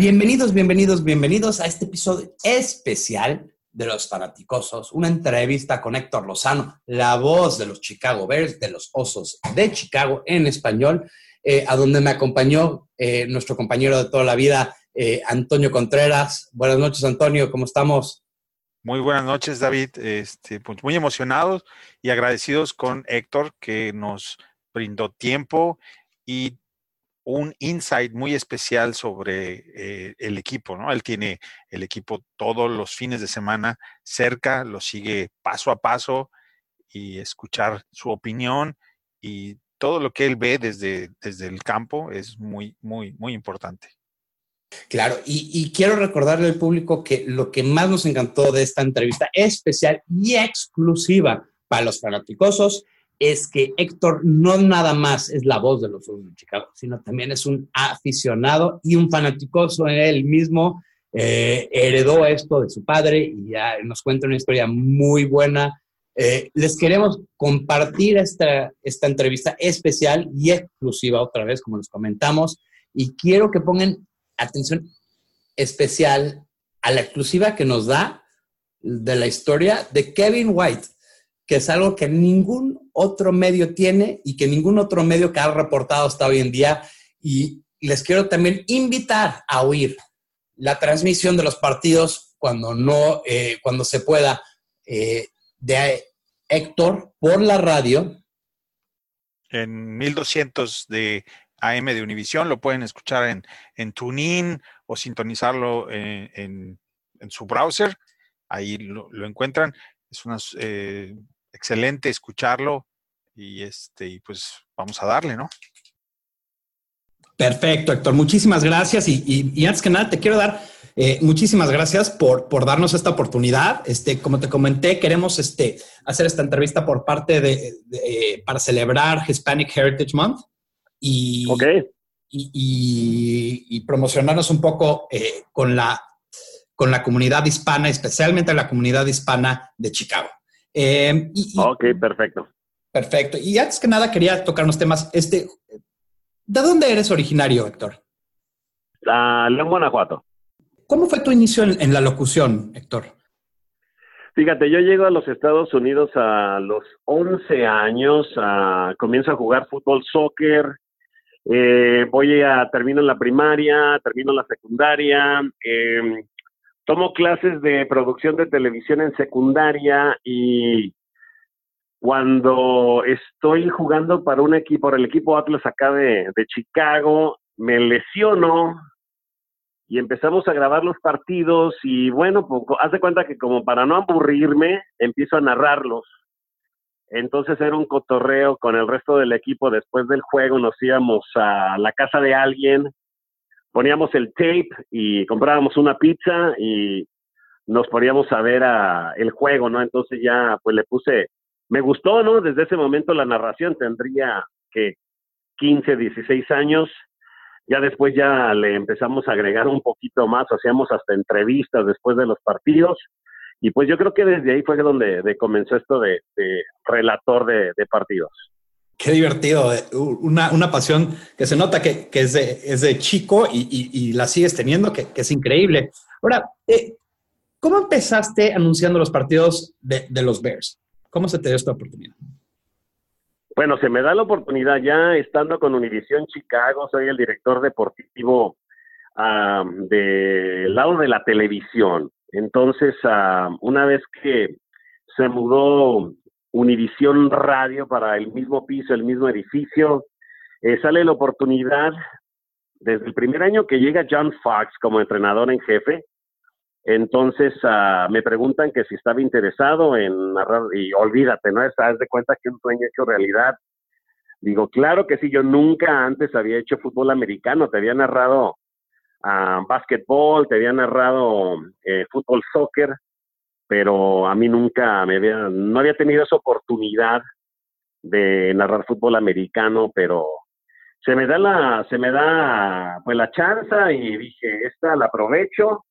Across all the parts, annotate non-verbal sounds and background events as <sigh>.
Bienvenidos, bienvenidos, bienvenidos a este episodio especial de los fanaticosos, una entrevista con Héctor Lozano, la voz de los Chicago Bears, de los Osos de Chicago en español, eh, a donde me acompañó eh, nuestro compañero de toda la vida, eh, Antonio Contreras. Buenas noches, Antonio, ¿cómo estamos? Muy buenas noches, David. Este, pues muy emocionados y agradecidos con Héctor que nos brindó tiempo y un insight muy especial sobre eh, el equipo, ¿no? Él tiene el equipo todos los fines de semana cerca, lo sigue paso a paso y escuchar su opinión y todo lo que él ve desde, desde el campo es muy, muy, muy importante. Claro, y, y, quiero recordarle al público que lo que más nos encantó de esta entrevista especial y exclusiva para los fanáticosos es que Héctor no nada más es la voz de los Osos de Chicago, sino también es un aficionado y un fanaticoso en él mismo. Eh, heredó esto de su padre y ya nos cuenta una historia muy buena. Eh, les queremos compartir esta, esta entrevista especial y exclusiva otra vez, como les comentamos, y quiero que pongan atención especial a la exclusiva que nos da de la historia de Kevin White que es algo que ningún otro medio tiene y que ningún otro medio que ha reportado hasta hoy en día. Y les quiero también invitar a oír la transmisión de los partidos cuando no, eh, cuando se pueda, eh, de Héctor por la radio. En 1200 de AM de Univisión, lo pueden escuchar en, en TuneIn o sintonizarlo en, en, su browser. Ahí lo, encuentran. Es unas eh, excelente escucharlo y este, y pues vamos a darle, ¿no? Perfecto, Héctor. Muchísimas gracias. Y, antes que nada, te quiero dar eh, muchísimas gracias por, por, darnos esta oportunidad. Este, como te comenté, queremos este, hacer esta entrevista por parte de, para celebrar Hispanic Heritage Month y, y, promocionarnos un poco eh, con, la, con la comunidad hispana, especialmente la comunidad hispana de Chicago. Eh, ok, perfecto. Perfecto. Y antes que nada quería tocar unos temas. Este, ¿De dónde eres originario, Héctor? La León, Guanajuato. ¿Cómo fue tu inicio en, la locución, Héctor? Fíjate, yo llego a los Estados Unidos a los 11 años, comienzo a jugar fútbol, soccer, eh, voy a, termino la primaria, termino en la secundaria, eh, tomo clases de producción de televisión en secundaria y cuando estoy jugando para un equipo, para el equipo Atlas acá de, Chicago, me lesiono y empezamos a grabar los partidos y bueno, pues, haz de cuenta que como para no aburrirme, empiezo a narrarlos. Entonces era un cotorreo con el resto del equipo. Después del juego nos íbamos a la casa de alguien poníamos el tape y comprábamos una pizza y nos poníamos a ver a el juego, ¿no? Entonces ya pues le puse, me gustó, ¿no? Desde ese momento la narración tendría que 15, 16 años. Ya después ya le empezamos a agregar un poquito más, hacíamos hasta entrevistas después de los partidos. Y pues yo creo que desde ahí fue donde comenzó esto de, relator de partidos. Qué divertido, eh, una, una, pasión que se nota que, que es, de, es, de, chico y, la sigues teniendo, que, es increíble. Ahora, eh, ¿cómo empezaste anunciando los partidos de, los Bears? ¿Cómo se te dio esta oportunidad? Bueno, se me da la oportunidad ya estando con Univisión Chicago, soy el director deportivo del lado de la televisión. Entonces, una vez que se mudó Univisión Radio para el mismo piso, el mismo edificio. Eh, sale la oportunidad desde el primer año que llega John Fox como entrenador en jefe. Entonces uh, me preguntan que si estaba interesado en narrar, y olvídate, ¿no? Estás de cuenta que un sueño hecho realidad. Digo, claro que sí, yo nunca antes había hecho fútbol americano, te había narrado uh, básquetbol, te había narrado eh, fútbol soccer, pero a mí nunca me había, no había tenido esa oportunidad de narrar fútbol americano, pero se me da la, se me da pues la chance y dije, esta la aprovecho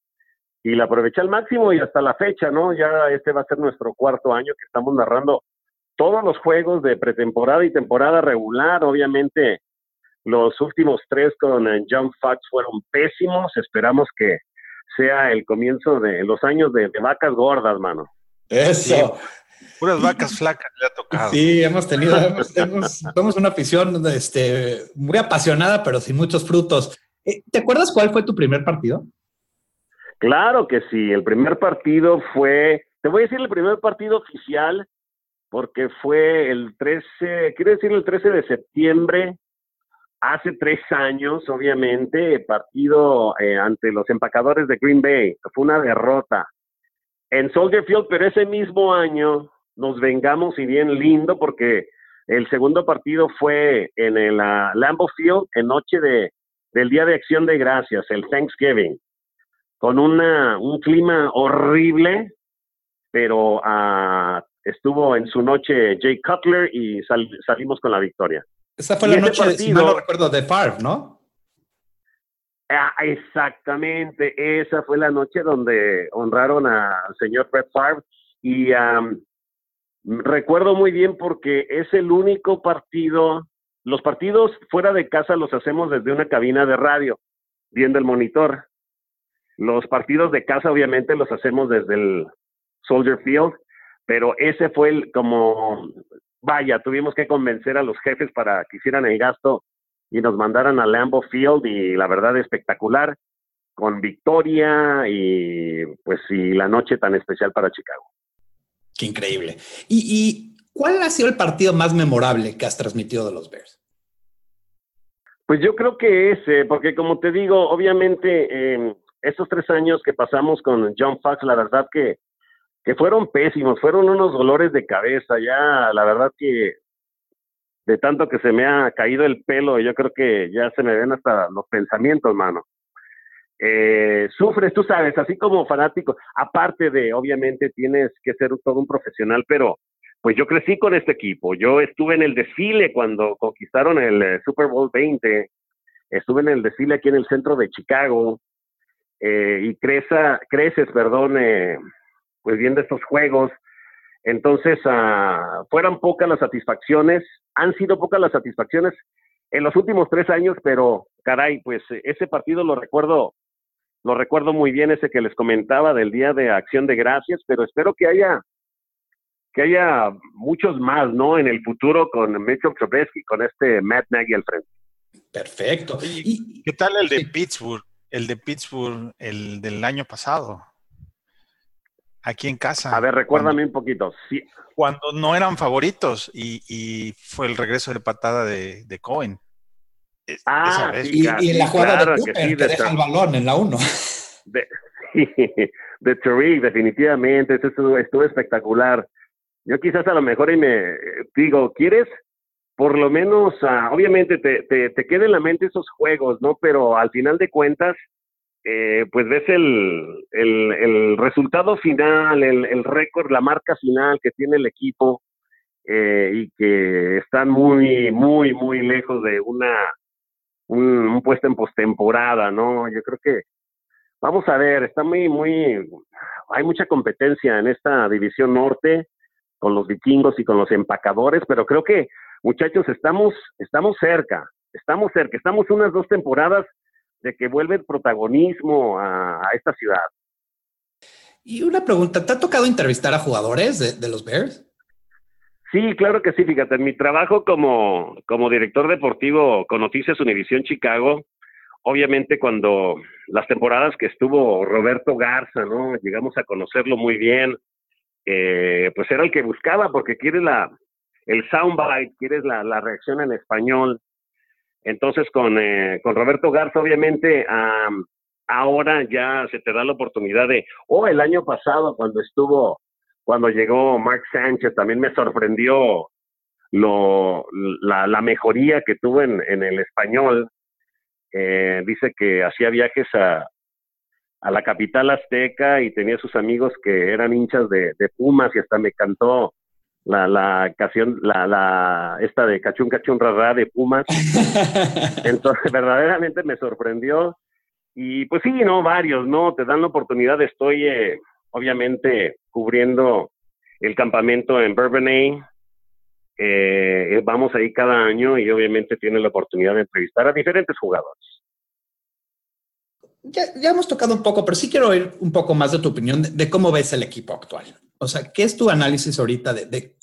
y la aproveché al máximo y hasta la fecha, ¿no? Ya este va a ser nuestro cuarto año que estamos narrando todos los juegos de pretemporada y temporada regular, obviamente los últimos tres con eh, John Fox fueron pésimos. Esperamos que sea el comienzo de los años de, vacas gordas, mano. Eso. puras vacas flacas le ha tocado. Sí, hemos tenido, hemos, una afición este, muy apasionada, pero sin muchos frutos. Eh, ¿Te acuerdas cuál fue tu primer partido? Claro que sí, el primer partido fue, te voy a decir el primer partido oficial, porque fue el 13, quiero decir el 13 de septiembre, hace tres años, obviamente, partido eh, ante los empacadores de Green Bay, fue una derrota en Soldier Field, pero ese mismo año nos vengamos y bien lindo porque el segundo partido fue en el uh, Lambeau Field en noche de, del Día de Acción de Gracias, el Thanksgiving con una, un clima horrible, pero uh, estuvo en su noche Jay Cutler y salimos con la victoria. Esa fue la noche, partido, no recuerdo, de Favre, ¿no? Ah, exactamente, esa fue la noche donde honraron al señor Brett Favre y um, recuerdo muy bien porque es el único partido, los partidos fuera de casa los hacemos desde una cabina de radio, viendo el monitor. Los partidos de casa obviamente los hacemos desde el Soldier Field, pero ese fue el como, vaya, tuvimos que convencer a los jefes para que hicieran el gasto y nos mandaran a Lambeau Field y la verdad espectacular, con victoria y pues y la noche tan especial para Chicago. Qué increíble. ¿Y, y cuál ha sido el partido más memorable que has transmitido de los Bears? Pues yo creo que ese, porque como te digo, obviamente eh, estos tres años que pasamos con John Fox, la verdad que, que fueron pésimos, fueron unos dolores de cabeza, ya la verdad que de tanto que se me ha caído el pelo, yo creo que ya se me ven hasta los pensamientos, mano. Eh, sufres, tú sabes, así como fanático, aparte de, obviamente, tienes que ser todo un profesional, pero pues yo crecí con este equipo, yo estuve en el desfile cuando conquistaron el eh, Super Bowl 20, estuve en el desfile aquí en el centro de Chicago, eh, y creza, creces, perdón, eh, pues viendo estos juegos. Entonces, uh, fueron pocas las satisfacciones, han sido pocas las satisfacciones en los últimos tres años, pero caray, pues ese partido lo recuerdo, lo recuerdo muy bien, ese que les comentaba del Día de Acción de Gracias, pero espero que haya que haya muchos más, ¿no? En el futuro con Mitchell Trubisky, con este Matt Nagy al frente. Perfecto. ¿Y qué tal el de Pittsburgh? el de Pittsburgh, el del año pasado. Aquí en casa. A ver, recuérdame un poquito. Sí. Cuando no eran favoritos y, fue el regreso de patada de, de Cohen. Ah, y, en la jugada de Cooper, que, deja el balón en la 1. <laughs> De, de Tariq, definitivamente. Eso estuvo, estuvo espectacular. Yo quizás a lo mejor y me digo, ¿quieres por lo menos, ah, obviamente te, te, te queda en la mente esos juegos, ¿no? Pero al final de cuentas, eh, pues ves el, el, resultado final, el, el récord, la marca final que tiene el equipo eh, y que están muy, muy, muy lejos de una un, un puesto en postemporada, ¿no? Yo creo que vamos a ver, está muy, muy, hay mucha competencia en esta división norte con los vikingos y con los empacadores, pero creo que muchachos, estamos, estamos cerca, estamos cerca, estamos unas dos temporadas de que vuelve el protagonismo a, esta ciudad. Y una pregunta, ¿te ha tocado entrevistar a jugadores de, los Bears? Sí, claro que sí, fíjate, en mi trabajo como, como director deportivo con Noticias Univisión Chicago, obviamente cuando las temporadas que estuvo Roberto Garza, ¿no? Llegamos a conocerlo muy bien, eh, pues era el que buscaba porque quiere la, el soundbite, quieres la, la reacción en español. Entonces, con, eh, con Roberto Garza, obviamente, ahora ya se te da la oportunidad de, o oh, el año pasado, cuando estuvo, cuando llegó Mark Sánchez, también me sorprendió lo, la, la mejoría que tuvo en, en el español. Eh, dice que hacía viajes a, a la capital azteca y tenía sus amigos que eran hinchas de, de Pumas y hasta me cantó la, la canción, la, la, esta de Cachún Cachún Rarra de Pumas. <laughs> Entonces, verdaderamente me sorprendió. Y pues sí, no, varios, ¿no? Te dan la oportunidad, estoy eh, obviamente cubriendo el campamento en Bourbonnais. Eh, vamos ahí cada año y obviamente tiene la oportunidad de entrevistar a diferentes jugadores. Ya, hemos tocado un poco, pero sí quiero oír un poco más de tu opinión de, cómo ves el equipo actual. O sea, ¿qué es tu análisis ahorita de, de,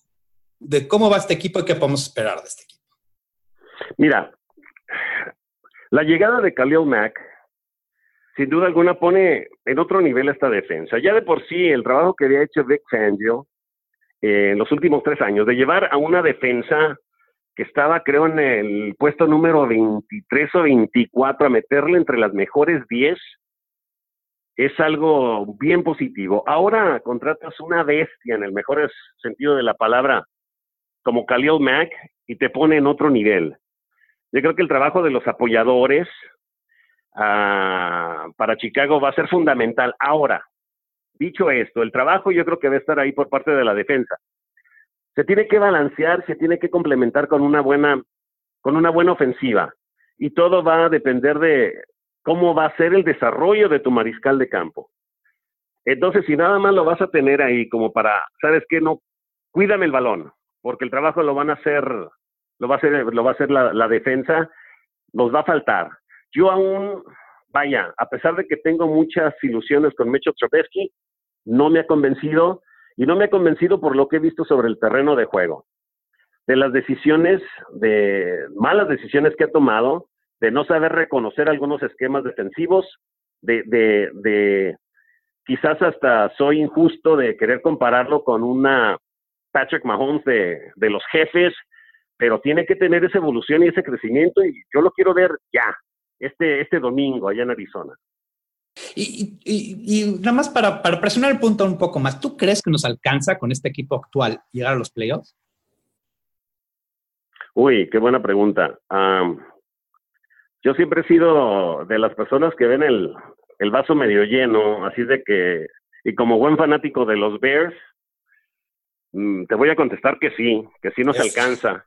cómo va este equipo y qué podemos esperar de este equipo? Mira, la llegada de Khalil Mack, sin duda alguna, pone en otro nivel esta defensa. Ya de por sí, el trabajo que había hecho Vic Fangio eh, en los últimos tres años, de llevar a una defensa que estaba, creo, en el puesto número 23 o 24, a meterle entre las mejores 10, es algo bien positivo. Ahora contratas una bestia, en el mejor sentido de la palabra, como Khalil Mack, y te pone en otro nivel. Yo creo que el trabajo de los apoyadores ah, para Chicago va a ser fundamental. Ahora, dicho esto, el trabajo yo creo que va a estar ahí por parte de la defensa se tiene que balancear, se tiene que complementar con una buena, con una buena ofensiva. Y todo va a depender de cómo va a ser el desarrollo de tu mariscal de campo. Entonces, si nada más lo vas a tener ahí como para, ¿sabes qué? No, cuídame el balón, porque el trabajo lo van a hacer, lo va a hacer, lo va a hacer la, defensa, nos va a faltar. Yo aún, vaya, a pesar de que tengo muchas ilusiones con Mecho Trubisky, no me ha convencido y no me ha convencido por lo que he visto sobre el terreno de juego. De las decisiones, de malas decisiones que ha tomado, de no saber reconocer algunos esquemas defensivos, de, de, de quizás hasta soy injusto de querer compararlo con una Patrick Mahomes de, de los jefes, pero tiene que tener esa evolución y ese crecimiento y yo lo quiero ver ya, este, este domingo allá en Arizona. Y, nada más para, presionar el punto un poco más, ¿tú crees que nos alcanza con este equipo actual llegar a los playoffs? Uy, qué buena pregunta. yo siempre he sido de las personas que ven el, vaso medio lleno, así de que, y como buen fanático de los Bears, te voy a contestar que sí, que sí nos alcanza.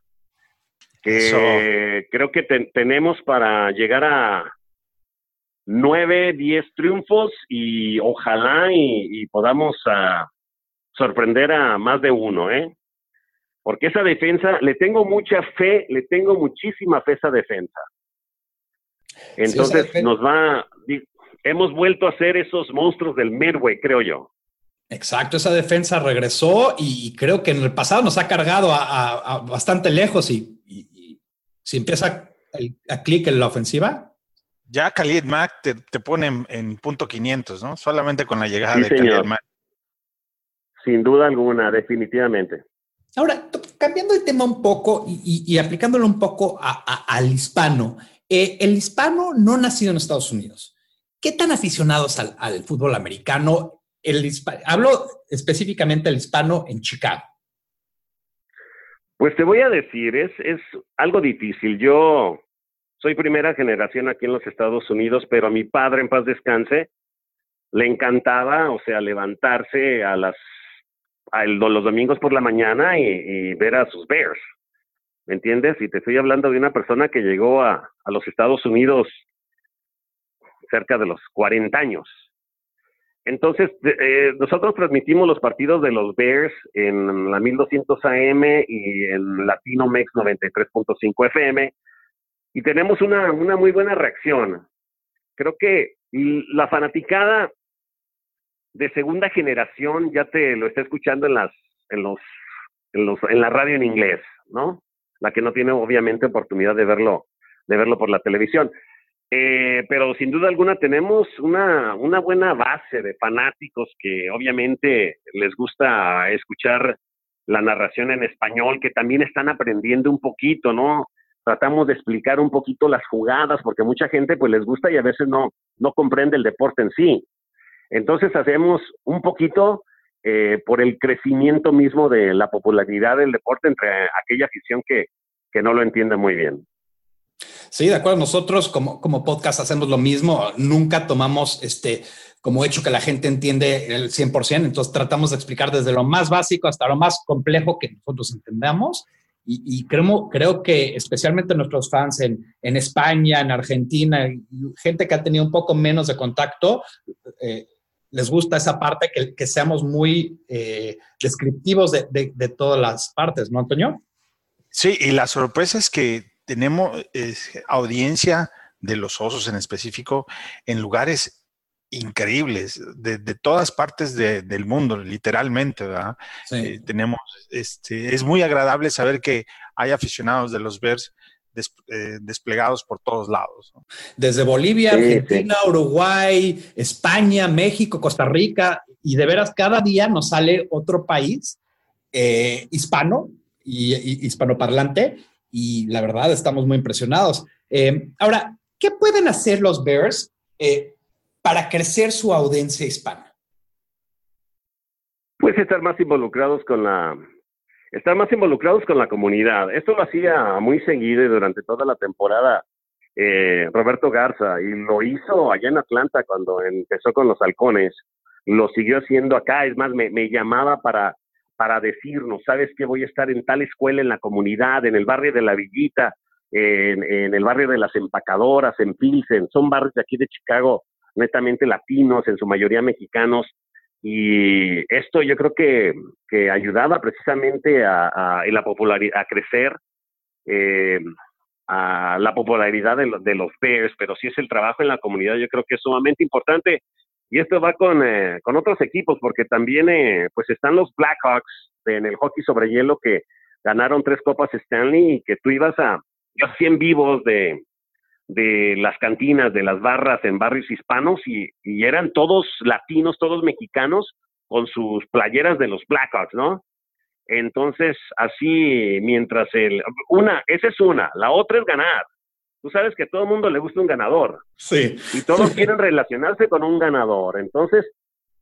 Que creo que tenemos para llegar a, nueve, diez triunfos y ojalá y, podamos ah, sorprender a más de uno, ¿eh? Porque esa defensa, le tengo mucha fe, le tengo muchísima fe a esa defensa. Entonces nos va, hemos vuelto a ser esos monstruos del Midway, creo yo. Exacto, esa defensa regresó y creo que en el pasado nos ha cargado a, bastante lejos y, si empieza a clic en la ofensiva, ya Khalid Mack te, pone en, punto 500, ¿no? Solamente con la llegada de Khalid Mack. Sin duda alguna, definitivamente. Ahora, cambiando de tema un poco y, aplicándolo un poco al hispano, eh, el hispano no nacido en Estados Unidos. ¿Qué tan aficionados al, al fútbol americano? El hablo específicamente del hispano en Chicago. Pues te voy a decir, es, es algo difícil. Yo soy primera generación aquí en los Estados Unidos, pero a mi padre, en paz descanse, le encantaba, o sea, levantarse a las a los domingos por la mañana y, ver a sus Bears. ¿Me entiendes? Y te estoy hablando de una persona que llegó a, a los Estados Unidos cerca de los 40 años. Entonces, eh, nosotros transmitimos los partidos de los Bears en la 1200 AM y en Latino Mex 93.5 FM y tenemos una, una muy buena reacción. Creo que la fanaticada de segunda generación ya te lo está escuchando en las en los en los en la radio en inglés, ¿no? La que no tiene obviamente oportunidad de verlo de verlo por la televisión. Eh, pero sin duda alguna tenemos una, una buena base de fanáticos que obviamente les gusta escuchar la narración en español, que también están aprendiendo un poquito, ¿no? tratamos de explicar un poquito las jugadas, porque mucha gente pues les gusta y a veces no, no comprende el deporte en sí. Entonces hacemos un poquito eh, por el crecimiento mismo de la popularidad del deporte entre aquella afición que, que no lo entiende muy bien. Sí, de acuerdo. Nosotros como, como podcast hacemos lo mismo. Nunca tomamos este como hecho que la gente entiende el 100%. Entonces tratamos de explicar desde lo más básico hasta lo más complejo que nosotros entendamos y, creo, creo que especialmente nuestros fans en, en, España, en Argentina, gente que ha tenido un poco menos de contacto, eh, les gusta esa parte, que, seamos muy eh, descriptivos de, de, todas las partes, ¿no, Antonio? Sí, y la sorpresa es que tenemos audiencia de los osos en específico en lugares increíbles de, todas partes del mundo, literalmente, ¿verdad? Eh, tenemos, este, es muy agradable saber que hay aficionados de los Bears eh, desplegados por todos lados. Desde Bolivia, Argentina, Uruguay, España, México, Costa Rica, y de veras cada día nos sale otro país eh, hispano y, hispanoparlante, y la verdad estamos muy impresionados. ahora, ¿qué pueden hacer los Bears para crecer su audiencia hispana? Pues estar más involucrados con la estar más involucrados con la comunidad. Esto lo hacía muy seguido y durante toda la temporada eh, Roberto Garza y lo hizo allá en Atlanta cuando empezó con los halcones. Lo siguió haciendo acá. Es más, me llamaba para para decirnos, sabes que voy a estar en tal escuela en la comunidad, en el barrio de la Villita, en, el barrio de las empacadoras, en Pilsen, son barrios de aquí de Chicago netamente latinos, en su mayoría mexicanos, y esto yo creo que, que ayudaba precisamente a, la popularidad, a crecer eh, a la popularidad de, de, los Bears, pero si es el trabajo en la comunidad, yo creo que es sumamente importante. Y esto va con, eh, con otros equipos, porque también eh, pues están los Blackhawks en el hockey sobre hielo que ganaron tres copas Stanley y que tú ibas a, yo 100 vivos de, de las cantinas, de las barras en barrios hispanos y, eran todos latinos, todos mexicanos con sus playeras de los Blackhawks, ¿no? Entonces, así, mientras el... Una, esa es una, la otra es ganar. Tú sabes que a todo el mundo le gusta un ganador. Sí. Y todos <laughs> quieren relacionarse con un ganador. Entonces,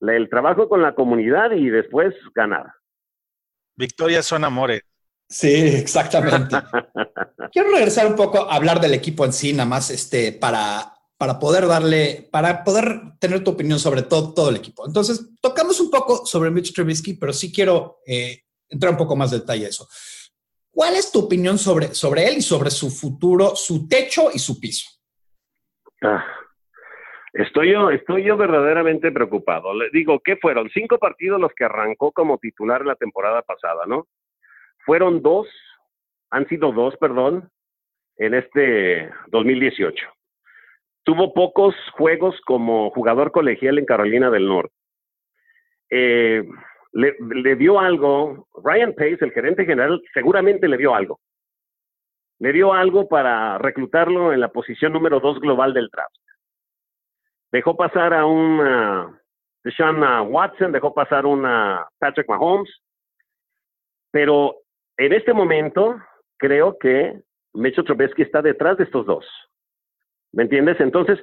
el trabajo con la comunidad y después ganar. Victorias son amores. Sí, exactamente. <laughs> Quiero regresar un poco a hablar del equipo en sí, nada más este, para, para poder darle, para poder tener tu opinión sobre todo, todo el equipo. Entonces, tocamos un poco sobre Mitch Trubisky, pero sí quiero eh, entrar un poco más de detalle a eso. ¿Cuál es tu opinión sobre, sobre él y sobre su futuro, su techo y su piso? Ah, estoy, yo, estoy yo verdaderamente preocupado. Le digo, ¿qué fueron? Cinco partidos los que arrancó como titular la temporada pasada, ¿no? Fueron dos, han sido dos, perdón, en este 2018. Tuvo pocos juegos como jugador colegial en Carolina del Norte. Eh, le, dio algo, Ryan Pace, el gerente general, seguramente le dio algo. Le dio algo para reclutarlo en la posición número dos global del draft. Dejó pasar a un uh, Deshaun Watson, dejó pasar a una Patrick Mahomes, pero en este momento, creo que Mecho Trubisky está detrás de estos dos. ¿Me entiendes? Entonces,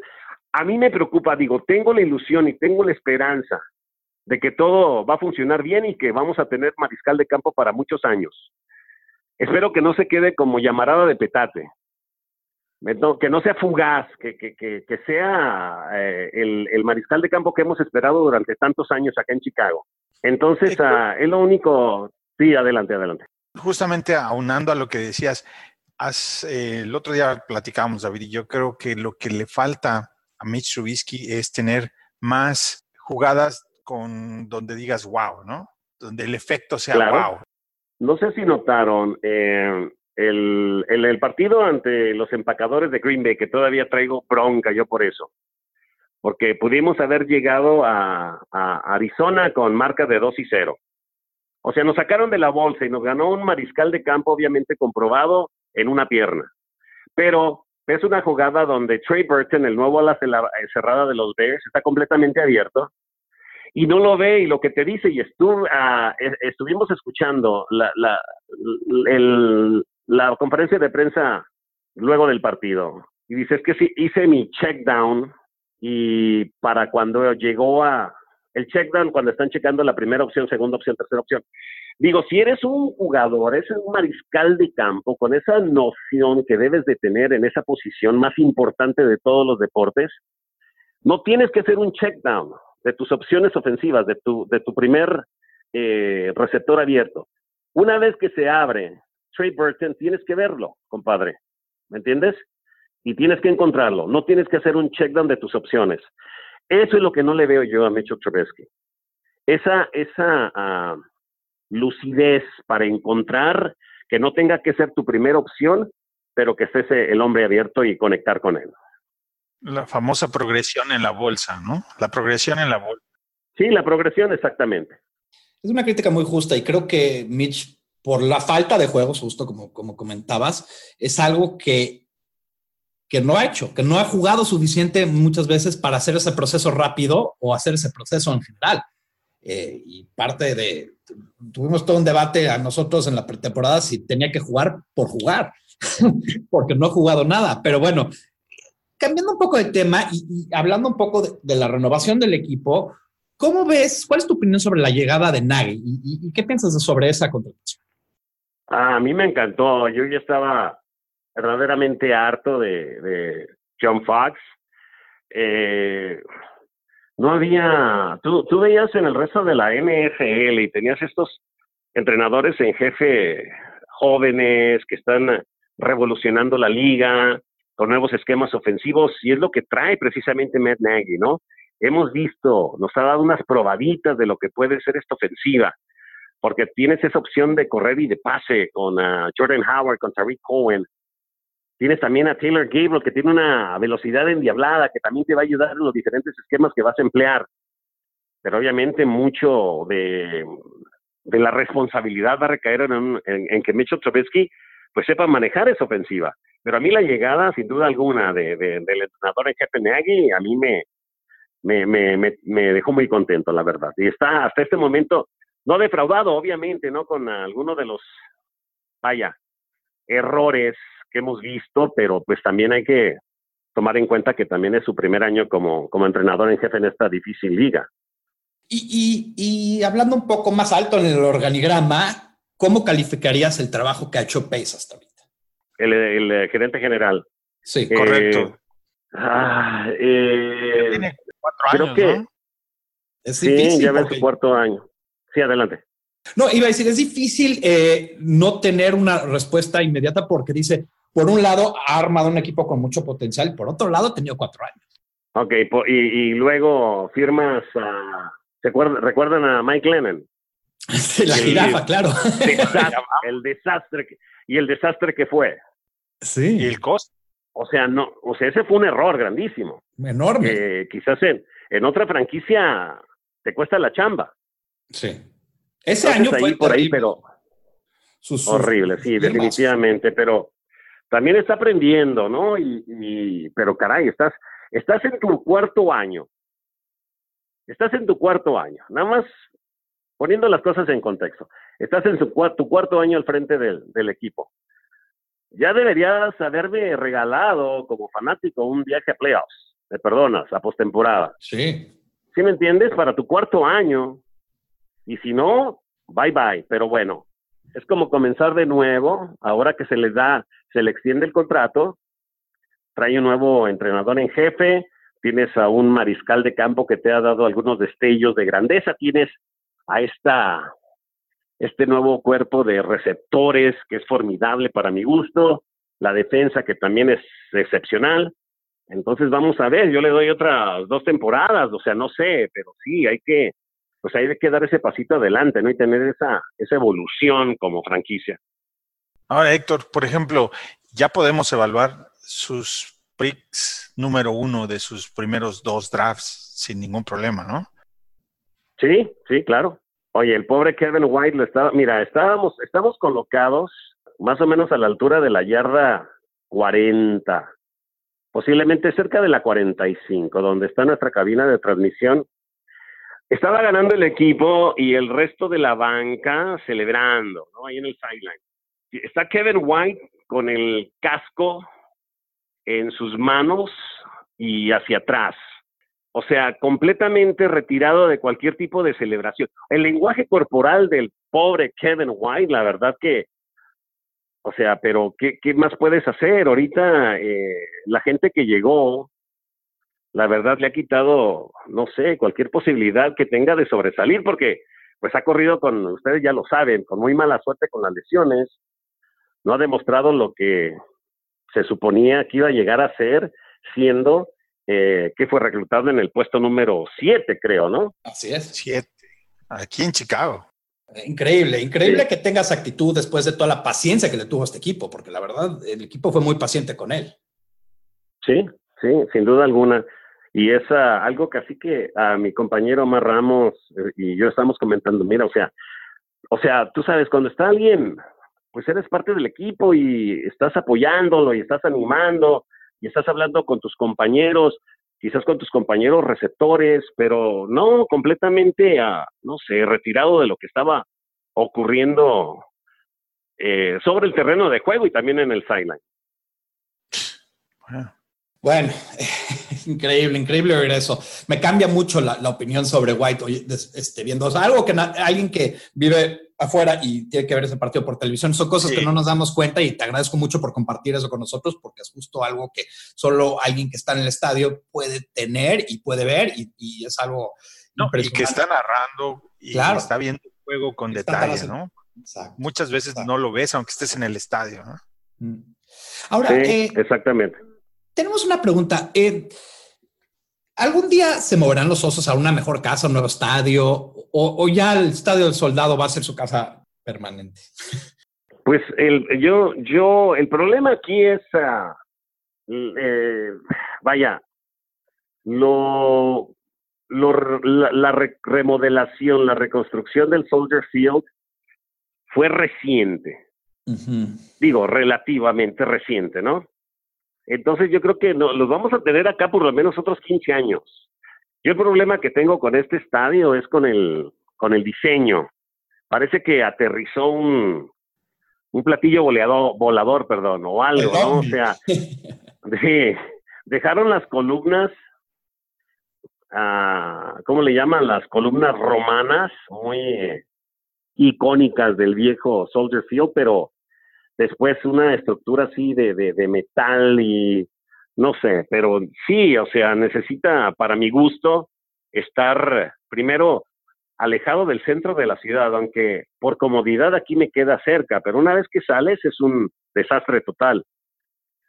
a mí me preocupa, digo, tengo la ilusión y tengo la esperanza de que todo va a funcionar bien y que vamos a tener mariscal de campo para muchos años. Espero que no se quede como llamarada de petate, que no sea fugaz, que, que, que, sea eh, el, el, mariscal de campo que hemos esperado durante tantos años acá en Chicago. Entonces, uh, es lo único. Sí, adelante, adelante justamente aunando a lo que decías, eh, el otro día platicábamos, David, y yo creo que lo que le falta a Mitch Trubisky es tener más jugadas con donde digas wow, ¿no? Donde el efecto sea wow. No sé si notaron eh, el, el, partido ante los empacadores de Green Bay, que todavía traigo bronca yo por eso. Porque pudimos haber llegado a, a Arizona con marca de 2 y 0 o sea, nos sacaron de la bolsa y nos ganó un mariscal de campo obviamente comprobado en una pierna. Pero es una jugada donde Trey Burton, el nuevo ala eh, cerrada de los Bears, está completamente abierto y no lo ve y lo que te dice, y estuvo, ah, estuvimos escuchando la, conferencia de prensa luego del partido y dice, es que sí, hice mi check down y para cuando llegó a, el check down cuando están checando la primera opción, segunda opción, tercera opción. Digo, si eres un jugador, eres un mariscal de campo con esa noción que debes de tener en esa posición más importante de todos los deportes, no tienes que hacer un check down de tus opciones ofensivas, de tu, de tu primer eh, receptor abierto. Una vez que se abre Trey Burton, tienes que verlo, compadre. ¿Me entiendes? Y tienes que encontrarlo. No tienes que hacer un check down de tus opciones. Eso es lo que no le veo yo a Mecho Trubisky. Esa, esa uh, lucidez para encontrar que no tenga que ser tu primera opción, pero que estés el hombre abierto y conectar con él. La famosa progresión en la bolsa, ¿no? La progresión en la bolsa. Sí, la progresión, exactamente. Es una crítica muy justa y creo que Mitch, por la falta de juegos, justo como, como comentabas, es algo que, que no ha hecho, que no ha jugado suficiente muchas veces para hacer ese proceso rápido o hacer ese proceso en general. Eh, y parte de, tuvimos todo un debate a nosotros en la pretemporada si tenía que jugar por jugar, <laughs> porque no ha jugado nada. Pero bueno, cambiando un poco de tema y, hablando un poco de, la renovación del equipo, ¿cómo ves, cuál es tu opinión sobre la llegada de Nagy y, qué piensas sobre esa contratación? a mí me encantó, yo ya estaba verdaderamente harto de, John Fox. Eh, no había, tú, tú veías en el resto de la NFL y tenías estos entrenadores en jefe jóvenes que están revolucionando la liga con nuevos esquemas ofensivos y es lo que trae precisamente Matt Nagy, ¿no? Hemos visto, nos ha dado unas probaditas de lo que puede ser esta ofensiva, porque tienes esa opción de correr y de pase con ah, Jordan Howard, con Tariq Cohen, Tienes también a Taylor Gabriel, que tiene una velocidad endiablada, que también te va a ayudar en los diferentes esquemas que vas a emplear. Pero obviamente mucho de, la responsabilidad va a recaer en, que Mitchell Trubisky pues sepa manejar esa ofensiva. Pero a mí la llegada, sin duda alguna, de, del entrenador en jefe Nagy, a mí me, me, me, me, dejó muy contento, la verdad. Y está hasta este momento, no defraudado, obviamente, ¿no? Con algunos de los, vaya, errores que hemos visto, pero pues también hay que tomar en cuenta que también es su primer año como, como entrenador en jefe en esta difícil liga. Y, y, hablando un poco más alto en el organigrama, ¿cómo calificarías el trabajo que ha hecho Pace hasta ahorita? El, el, gerente general. Sí, correcto. Eh, ah, eh, tiene cuatro años, ¿no? Es sí, ya ve su cuarto año. Sí, adelante. No, iba a decir, es difícil eh, no tener una respuesta inmediata porque dice, por un lado, ha armado un equipo con mucho potencial, por otro lado, ha tenido cuatro años. Ok, y, luego firmas a... ¿Recuerdan a Mike Lennon? <laughs> la jirafa, claro. <laughs> el desastre y el desastre que fue. Sí. Y el costo. O sea, no, o sea, ese fue un error grandísimo. Enorme. quizás en, en otra franquicia te cuesta la chamba. Sí. Ese año fue por ahí, pero horrible, sí, definitivamente. Pero también está aprendiendo, ¿no? Y, pero caray, estás, estás en tu cuarto año. Estás en tu cuarto año. Nada más poniendo las cosas en contexto. Estás en tu cuarto año al frente del, del equipo. Ya deberías haberme regalado como fanático un viaje a playoffs. Me perdonas, a postemporada. Sí. ¿Sí me entiendes? Para tu cuarto año. Y si no, bye bye. Pero bueno, es como comenzar de nuevo, ahora que se les da, se le extiende el contrato, trae un nuevo entrenador en jefe, tienes a un mariscal de campo que te ha dado algunos destellos de grandeza, tienes a esta, este nuevo cuerpo de receptores que es formidable para mi gusto, la defensa que también es excepcional. Entonces vamos a ver, yo le doy otras dos temporadas, o sea, no sé, pero sí, hay que, pues hay que dar ese pasito adelante, ¿no? Y tener esa, esa evolución como franquicia. Ahora, Héctor, por ejemplo, ya podemos evaluar sus picks número uno de sus primeros dos drafts sin ningún problema, ¿no? Sí, sí, claro. Oye, el pobre Kevin White lo estaba, mira, estábamos, estamos colocados más o menos a la altura de la yarda 40, posiblemente cerca de la 45, donde está nuestra cabina de transmisión estaba ganando el equipo y el resto de la banca celebrando, ¿no? Ahí en el sideline. Está Kevin White con el casco en sus manos y hacia atrás. O sea, completamente retirado de cualquier tipo de celebración. El lenguaje corporal del pobre Kevin White, la verdad que, o sea, pero ¿qué, qué más puedes hacer? Ahorita eh, la gente que llegó la verdad le ha quitado, no sé, cualquier posibilidad que tenga de sobresalir, porque pues ha corrido con, ustedes ya lo saben, con muy mala suerte con las lesiones, no ha demostrado lo que se suponía que iba a llegar a ser, siendo eh, que fue reclutado en el puesto número 7, creo, ¿no? Así es. 7, aquí en Chicago. Increíble, increíble que tengas actitud después de toda la paciencia que le tuvo a este equipo, porque la verdad el equipo fue muy paciente con él. Sí, sí, sin duda alguna. Y es algo que así que a mi compañero Omar Ramos eh, y yo estamos comentando, mira, o sea, o sea, tú sabes, cuando está alguien, pues eres parte del equipo y estás apoyándolo y estás animando y estás hablando con tus compañeros, quizás con tus compañeros receptores, pero no completamente, a, no sé, retirado de lo que estaba ocurriendo eh, sobre el terreno de juego y también en el sideline. Bueno, <laughs> increíble, increíble regreso. Me cambia mucho la, opinión sobre White este, viendo algo que alguien que vive afuera y tiene que ver ese partido por televisión, son cosas que no nos damos cuenta y te agradezco mucho por compartir eso con nosotros porque es justo algo que solo alguien que está en el estadio puede tener y puede ver y, es algo Y que está narrando y está viendo el juego con detalle, ¿no? Muchas veces no lo ves aunque estés en el estadio, ¿no? Mm. Ahora, eh, exactamente tenemos una pregunta. Eh, ¿Algún día se moverán los osos a una mejor casa, un nuevo estadio? O, ya el estadio del soldado va a ser su casa permanente? <laughs> Pues el, yo, yo, el problema aquí es, eh, vaya, lo, la, remodelación, la reconstrucción del Soldier Field fue reciente. Digo, relativamente reciente, ¿no? Entonces yo creo que no, los vamos a tener acá por lo menos otros 15 años. Yo el problema que tengo con este estadio es con el, con el diseño. Parece que aterrizó un, un platillo voleador, volador, perdón, o algo, ¿no? O sea, <laughs> dejaron las columnas, ah, ¿cómo le llaman? Las columnas romanas, muy icónicas del viejo Soldier Field, pero después una estructura así de, de, metal y no sé, pero sí, o sea, necesita, para mi gusto, estar primero alejado del centro de la ciudad, aunque por comodidad aquí me queda cerca, pero una vez que sales es un desastre total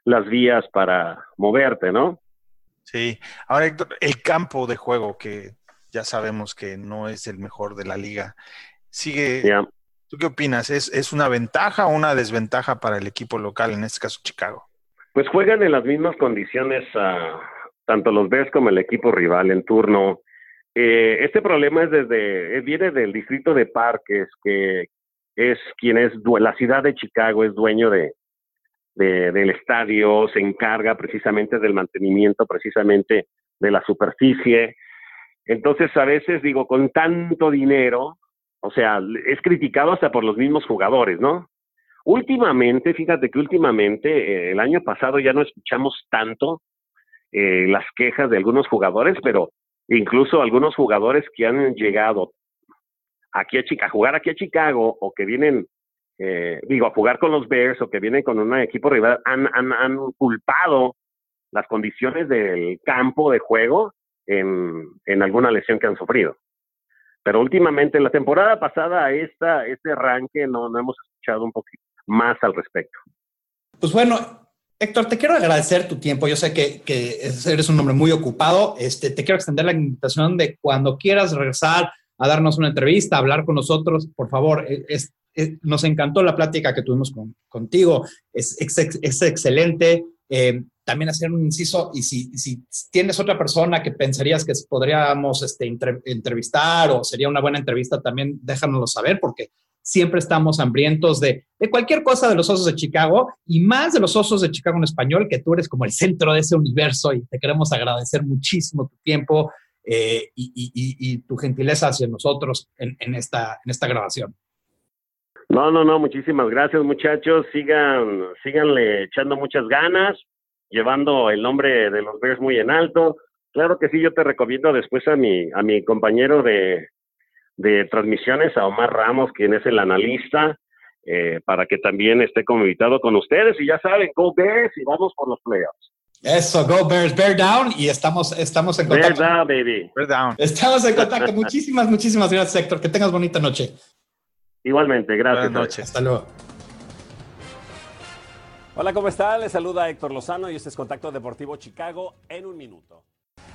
las vías para moverte, ¿no? Sí, ahora Héctor, el campo de juego que ya sabemos que no es el mejor de la liga, sigue, ¿Tú qué opinas? ¿Es, ¿Es una ventaja o una desventaja para el equipo local, en este caso Chicago? Pues juegan en las mismas condiciones uh, tanto los Bears como el equipo rival en turno. Eh, este problema es desde, viene del distrito de Parques, que es quien es, la ciudad de Chicago es dueño de, de, del estadio, se encarga precisamente del mantenimiento, precisamente de la superficie. Entonces, a veces digo, con tanto dinero, o sea, es criticado hasta por los mismos jugadores, ¿no? Últimamente, fíjate que últimamente, eh, el año pasado ya no escuchamos tanto eh, las quejas de algunos jugadores, pero incluso algunos jugadores que han llegado aquí a Chicago, a jugar aquí a Chicago o que vienen, eh, digo, a jugar con los Bears o que vienen con un equipo rival, han, han, han culpado las condiciones del campo de juego en alguna lesión que han sufrido. Pero últimamente, en la temporada pasada, esta, este arranque no, no hemos escuchado un poquito más al respecto. Pues bueno, Héctor, te quiero agradecer tu tiempo. Yo sé que, que, eres un hombre muy ocupado. Este, te quiero extender la invitación de cuando quieras regresar a darnos una entrevista, hablar con nosotros. Por favor, e, es, nos encantó la plática que tuvimos con, contigo. Es, es, es excelente. Eh, también hacer un inciso y si, tienes otra persona que pensarías que podríamos este, entrevistar o sería una buena entrevista, también déjanoslo saber porque siempre estamos hambrientos de, cualquier cosa de los Osos de Chicago y más de los Osos de Chicago en español, que tú eres como el centro de ese universo y te queremos agradecer muchísimo tu tiempo eh, y, y, y, tu gentileza hacia nosotros en, en, esta, en esta grabación. No, no, no, muchísimas gracias muchachos, sigan, síganle echando muchas ganas, llevando el nombre de los Bears muy en alto. Claro que sí, yo te recomiendo después a mi, a mi compañero de, de transmisiones, a Omar Ramos, quien es el analista, eh, para que también esté como invitado con ustedes. Y ya saben, Go Bears y vamos por los playoffs. Eso, Go Bears, Bear Down y estamos, estamos en contacto. Bear Down, baby. Bear Down. Estamos en contacto. <laughs> muchísimas, muchísimas gracias, Héctor. Que tengas bonita noche. Igualmente, gracias. Buenas noches. Hasta luego. Hola, ¿cómo está? Les saluda Héctor Lozano y este es Contacto Deportivo Chicago en un minuto.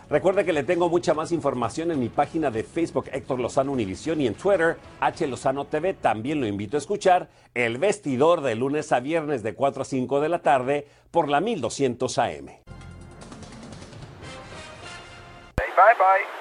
Recuerde que le tengo mucha más información en mi página de Facebook Héctor Lozano Univisión y en Twitter H TV. También lo invito a escuchar El Vestidor de lunes a viernes de 4 a 5 de la tarde por la 1200 AM. bye bye.